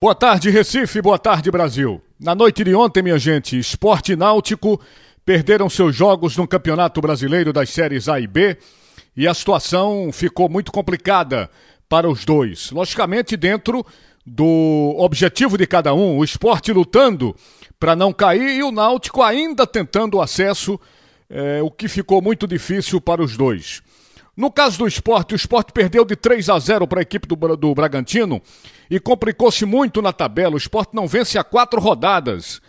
Boa tarde, Recife. Boa tarde, Brasil. Na noite de ontem, minha gente, Esporte Náutico perderam seus jogos no Campeonato Brasileiro das séries A e B e a situação ficou muito complicada para os dois. Logicamente, dentro do objetivo de cada um, o esporte lutando para não cair e o Náutico ainda tentando o acesso, é, o que ficou muito difícil para os dois. No caso do esporte, o esporte perdeu de 3 a 0 para a equipe do, do Bragantino e complicou-se muito na tabela. O esporte não vence há quatro rodadas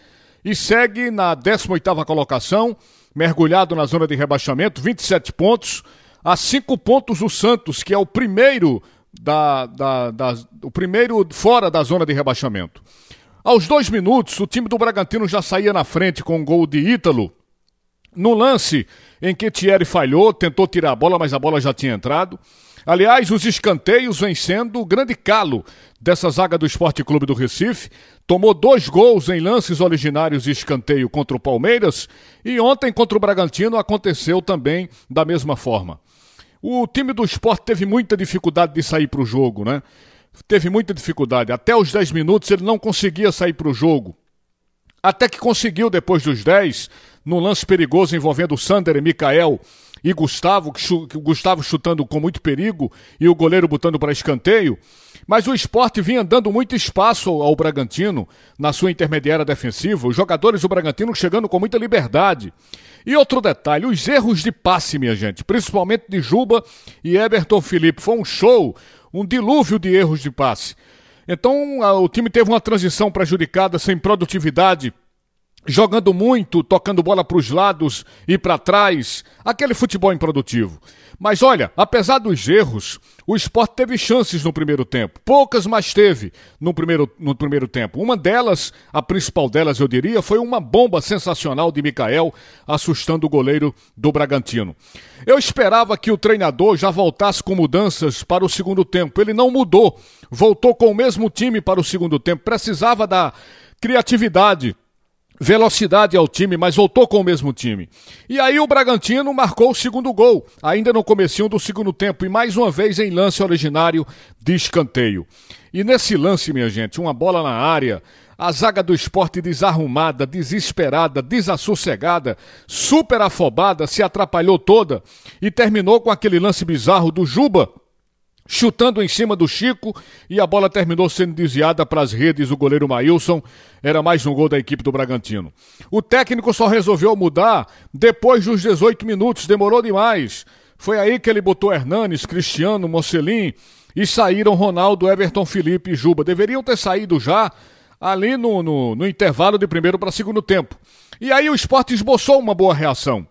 e segue na 18ª colocação, mergulhado na zona de rebaixamento, 27 pontos, a 5 pontos do Santos, que é o primeiro da, da, da, o primeiro fora da zona de rebaixamento. Aos dois minutos, o time do Bragantino já saía na frente com um gol de Ítalo. No lance em que Thierry falhou, tentou tirar a bola, mas a bola já tinha entrado. Aliás, os escanteios vem sendo o grande calo dessa zaga do Esporte Clube do Recife. Tomou dois gols em lances originários de escanteio contra o Palmeiras e ontem contra o Bragantino aconteceu também da mesma forma. O time do esporte teve muita dificuldade de sair para o jogo, né? Teve muita dificuldade. Até os 10 minutos ele não conseguia sair para o jogo. Até que conseguiu depois dos 10, num lance perigoso envolvendo o Sander e Mikael e Gustavo, Gustavo chutando com muito perigo e o goleiro botando para escanteio. Mas o esporte vinha dando muito espaço ao Bragantino na sua intermediária defensiva, os jogadores do Bragantino chegando com muita liberdade. E outro detalhe, os erros de passe, minha gente, principalmente de Juba e Everton Felipe, foi um show, um dilúvio de erros de passe. Então o time teve uma transição prejudicada, sem produtividade jogando muito, tocando bola para os lados e para trás, aquele futebol improdutivo. Mas olha, apesar dos erros, o esporte teve chances no primeiro tempo. Poucas, mas teve no primeiro, no primeiro tempo. Uma delas, a principal delas, eu diria, foi uma bomba sensacional de Mikael, assustando o goleiro do Bragantino. Eu esperava que o treinador já voltasse com mudanças para o segundo tempo. Ele não mudou. Voltou com o mesmo time para o segundo tempo. Precisava da criatividade velocidade ao time, mas voltou com o mesmo time. E aí o Bragantino marcou o segundo gol, ainda no comecinho do segundo tempo, e mais uma vez em lance originário de escanteio. E nesse lance, minha gente, uma bola na área, a zaga do esporte desarrumada, desesperada, desassossegada, super afobada, se atrapalhou toda e terminou com aquele lance bizarro do Juba, chutando em cima do Chico e a bola terminou sendo desviada para as redes do goleiro Maílson. Era mais um gol da equipe do Bragantino. O técnico só resolveu mudar depois dos 18 minutos, demorou demais. Foi aí que ele botou Hernanes, Cristiano, Mocelin e saíram Ronaldo, Everton, Felipe e Juba. Deveriam ter saído já ali no, no, no intervalo de primeiro para segundo tempo. E aí o esporte esboçou uma boa reação.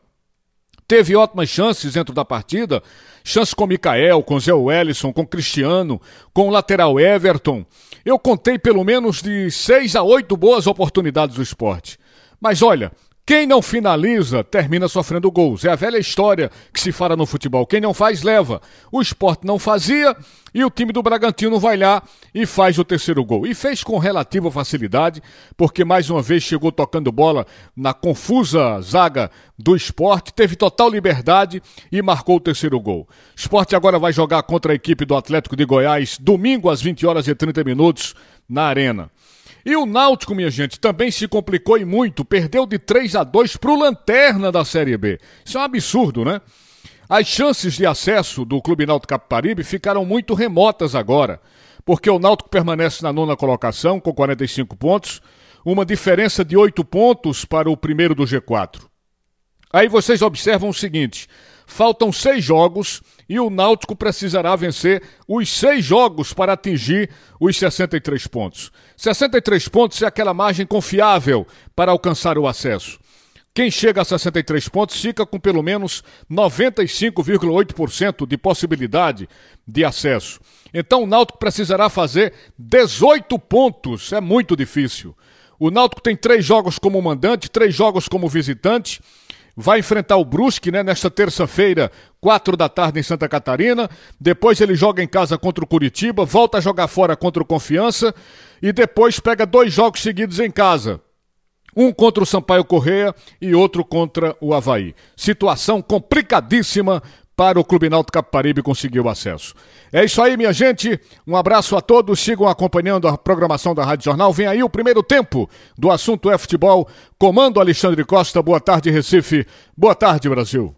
Teve ótimas chances dentro da partida, chance com Mikael, com Zé Wellison, com Cristiano, com o lateral Everton. Eu contei pelo menos de seis a oito boas oportunidades do esporte. Mas olha, quem não finaliza termina sofrendo gols. É a velha história que se fala no futebol. Quem não faz, leva. O esporte não fazia e o time do Bragantino vai lá e faz o terceiro gol. E fez com relativa facilidade, porque mais uma vez chegou tocando bola na confusa zaga do esporte, teve total liberdade e marcou o terceiro gol. O esporte agora vai jogar contra a equipe do Atlético de Goiás, domingo às 20 horas e 30 minutos, na Arena. E o Náutico, minha gente, também se complicou e muito, perdeu de 3 a 2 para o Lanterna da Série B. Isso é um absurdo, né? As chances de acesso do Clube Náutico Capibaribe ficaram muito remotas agora, porque o Náutico permanece na nona colocação com 45 pontos, uma diferença de 8 pontos para o primeiro do G4. Aí vocês observam o seguinte: faltam seis jogos e o Náutico precisará vencer os seis jogos para atingir os 63 pontos. 63 pontos é aquela margem confiável para alcançar o acesso. Quem chega a 63 pontos fica com pelo menos 95,8% de possibilidade de acesso. Então o Náutico precisará fazer 18 pontos, é muito difícil. O Náutico tem três jogos como mandante, três jogos como visitante vai enfrentar o Brusque, né, nesta terça-feira, quatro da tarde em Santa Catarina. Depois ele joga em casa contra o Curitiba, volta a jogar fora contra o Confiança e depois pega dois jogos seguidos em casa. Um contra o Sampaio Correia e outro contra o Havaí. Situação complicadíssima para o Clube Náutico Caparibe conseguir o acesso. É isso aí, minha gente. Um abraço a todos. Sigam acompanhando a programação da Rádio Jornal. Vem aí o primeiro tempo do assunto é futebol. Comando Alexandre Costa. Boa tarde, Recife. Boa tarde, Brasil.